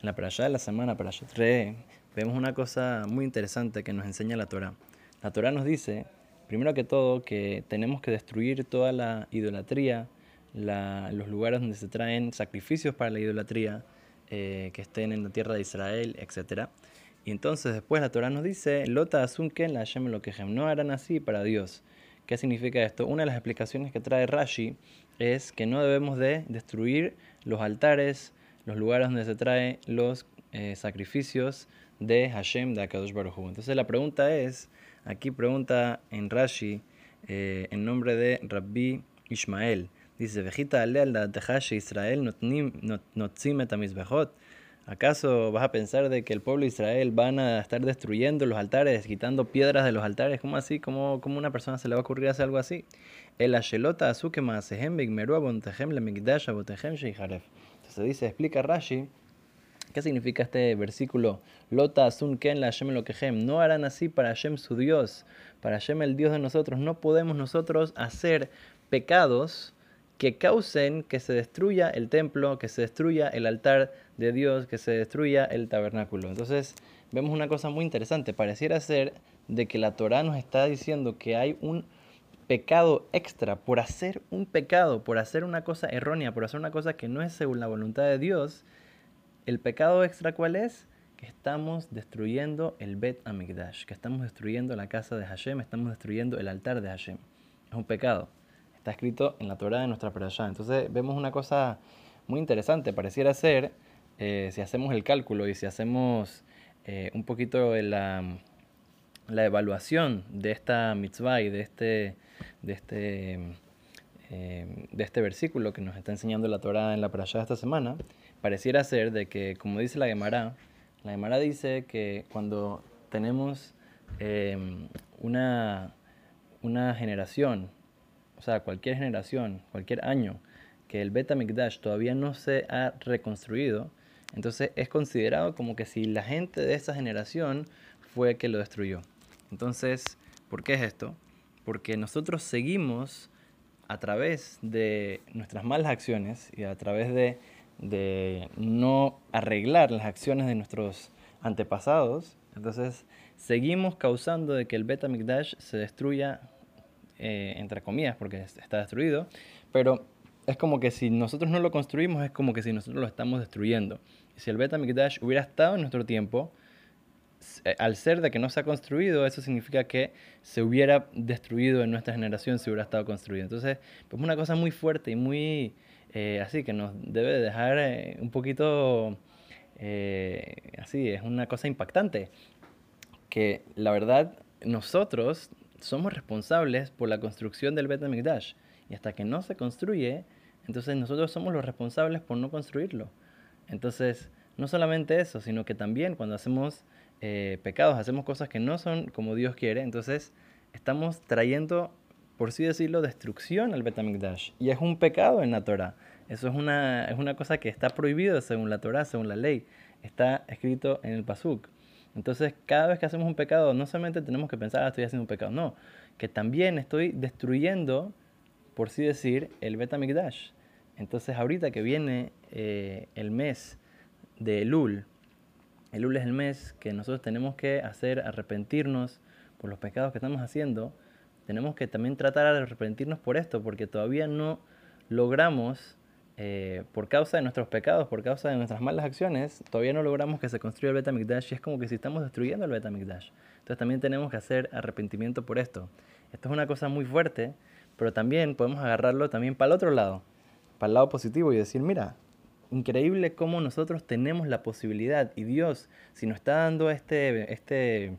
En la parashá de la semana, parashá 3, vemos una cosa muy interesante que nos enseña la Torah. La Torah nos dice, primero que todo, que tenemos que destruir toda la idolatría, los lugares donde se traen sacrificios para la idolatría, eh, que estén en la tierra de Israel, etc. Y entonces después la Torah nos dice, Lota asunken la Hashem lo que no harán así para Dios. ¿Qué significa esto? Una de las explicaciones que trae Rashi es que no debemos de destruir los altares, los lugares donde se traen los eh, sacrificios de Hashem, de Akadosh Baruj Entonces la pregunta es, aquí pregunta en Rashi, eh, en nombre de Rabbi Ishmael, dice, Vejita Israel ¿Acaso vas a pensar de que el pueblo de Israel van a estar destruyendo los altares, quitando piedras de los altares? ¿Cómo así? ¿Cómo, cómo una persona se le va a ocurrir hacer algo así? El ashelota azuke maasehem bigmeru abontechem lemigdash abotehem sheiharef. Entonces dice, explica Rashi, ¿qué significa este versículo? Lota asun ken la Hashem lo No harán así para Hashem su Dios, para Hashem el Dios de nosotros. No podemos nosotros hacer pecados que causen que se destruya el templo, que se destruya el altar de Dios, que se destruya el tabernáculo. Entonces vemos una cosa muy interesante. Pareciera ser de que la Torah nos está diciendo que hay un pecado extra por hacer un pecado, por hacer una cosa errónea, por hacer una cosa que no es según la voluntad de Dios. ¿El pecado extra cuál es? Que estamos destruyendo el Bet Amigdash, que estamos destruyendo la casa de Hashem, estamos destruyendo el altar de Hashem. Es un pecado está escrito en la Torah de nuestra perashá. Entonces vemos una cosa muy interesante. Pareciera ser, eh, si hacemos el cálculo y si hacemos eh, un poquito la, la, evaluación de esta mitzvah y de este, de este, eh, de este versículo que nos está enseñando la Torah en la perashá de esta semana, pareciera ser de que, como dice la Gemara, la Gemara dice que cuando tenemos una, una generación o sea, cualquier generación, cualquier año que el Beta Mikdash todavía no se ha reconstruido, entonces es considerado como que si la gente de esa generación fue que lo destruyó. Entonces, ¿por qué es esto? Porque nosotros seguimos a través de nuestras malas acciones y a través de, no arreglar las acciones de nuestros antepasados, entonces seguimos causando de que el Beta Mikdash se destruya eh, entre comillas, porque está destruido, pero es como que si nosotros no lo construimos, es como que si nosotros lo estamos destruyendo. si el Beta Mikdash hubiera estado en nuestro tiempo, al ser de que no se ha construido, eso significa que se hubiera destruido en nuestra generación si hubiera estado construido. Entonces, pues una cosa muy fuerte y muy eh, así que nos debe dejar un poquito así, es una cosa impactante. Que la verdad, nosotros somos responsables por la construcción del Bet HaMikdash. Y hasta que no se construye, entonces nosotros somos los responsables por no construirlo. Entonces, no solamente eso, sino que también cuando hacemos eh, pecados, hacemos cosas que no son como Dios quiere, entonces estamos trayendo, por así decirlo, destrucción al Bet HaMikdash. Y es un pecado en la Torah. Eso es una, es una cosa que está prohibido según la Torah, según la ley. Está escrito en el Pasuk. Entonces, cada vez que hacemos un pecado, no solamente tenemos que pensar, ah, estoy haciendo un pecado, no, que también estoy destruyendo, por así decir, el Betamikdash. Entonces, ahorita que viene eh, el mes de Elul, Elul es el mes que nosotros tenemos que hacer arrepentirnos por los pecados que estamos haciendo. Tenemos que también tratar de arrepentirnos por esto, porque todavía no logramos eh, por causa de nuestros pecados, por causa de nuestras malas acciones, todavía no logramos que se construya el Betamikdash y es como que si estamos destruyendo el Betamikdash. Entonces también tenemos que hacer arrepentimiento por esto. Esto es una cosa muy fuerte, pero también podemos agarrarlo también para el otro lado, para el lado positivo y decir, mira, increíble cómo nosotros tenemos la posibilidad y Dios, si nos está dando este, este,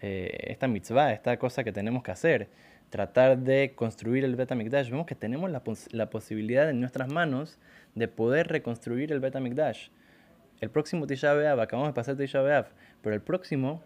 eh, esta mitzvah, esta cosa que tenemos que hacer, tratar de construir el Betamikdash, vemos que tenemos la, la, posibilidad en nuestras manos de poder reconstruir el Betamikdash. El próximo Tisha B'Av, acabamos de pasar Tisha B'Av, pero el próximo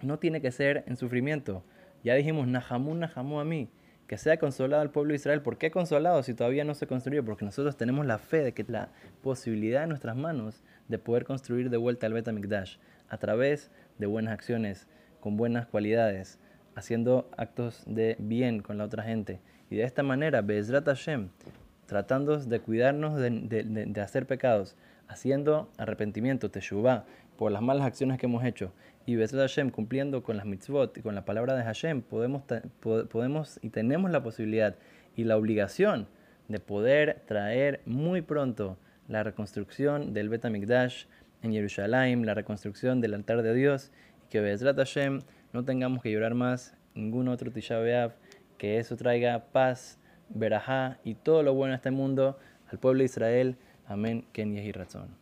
no tiene que ser en sufrimiento. Ya dijimos, Nahamu, Nahamu a mí, que sea consolado el pueblo de Israel. ¿Por qué consolado si todavía no se construyó? Porque nosotros tenemos la fe de que la posibilidad en nuestras manos de poder construir de vuelta el Betamikdash a través de buenas acciones, con buenas cualidades, haciendo actos de bien con la otra gente. Y de esta manera, Bezrat Hashem, tratando de cuidarnos de, de- de- hacer pecados, haciendo arrepentimiento, teshuvah, por las malas acciones que hemos hecho, y Besrat Hashem cumpliendo con las mitzvot y con la palabra de Hashem, podemos, podemos y tenemos la posibilidad y la obligación de poder traer muy pronto la reconstrucción del Bet HaMikdash en Jerusalén, la reconstrucción del altar de Dios, y que Bezrat Hashem no tengamos que llorar más ningún otro Tisha B'Av, que eso traiga paz, verajá y todo lo bueno a este mundo, al pueblo de Israel. Amén. Ken Yehi Ratzon.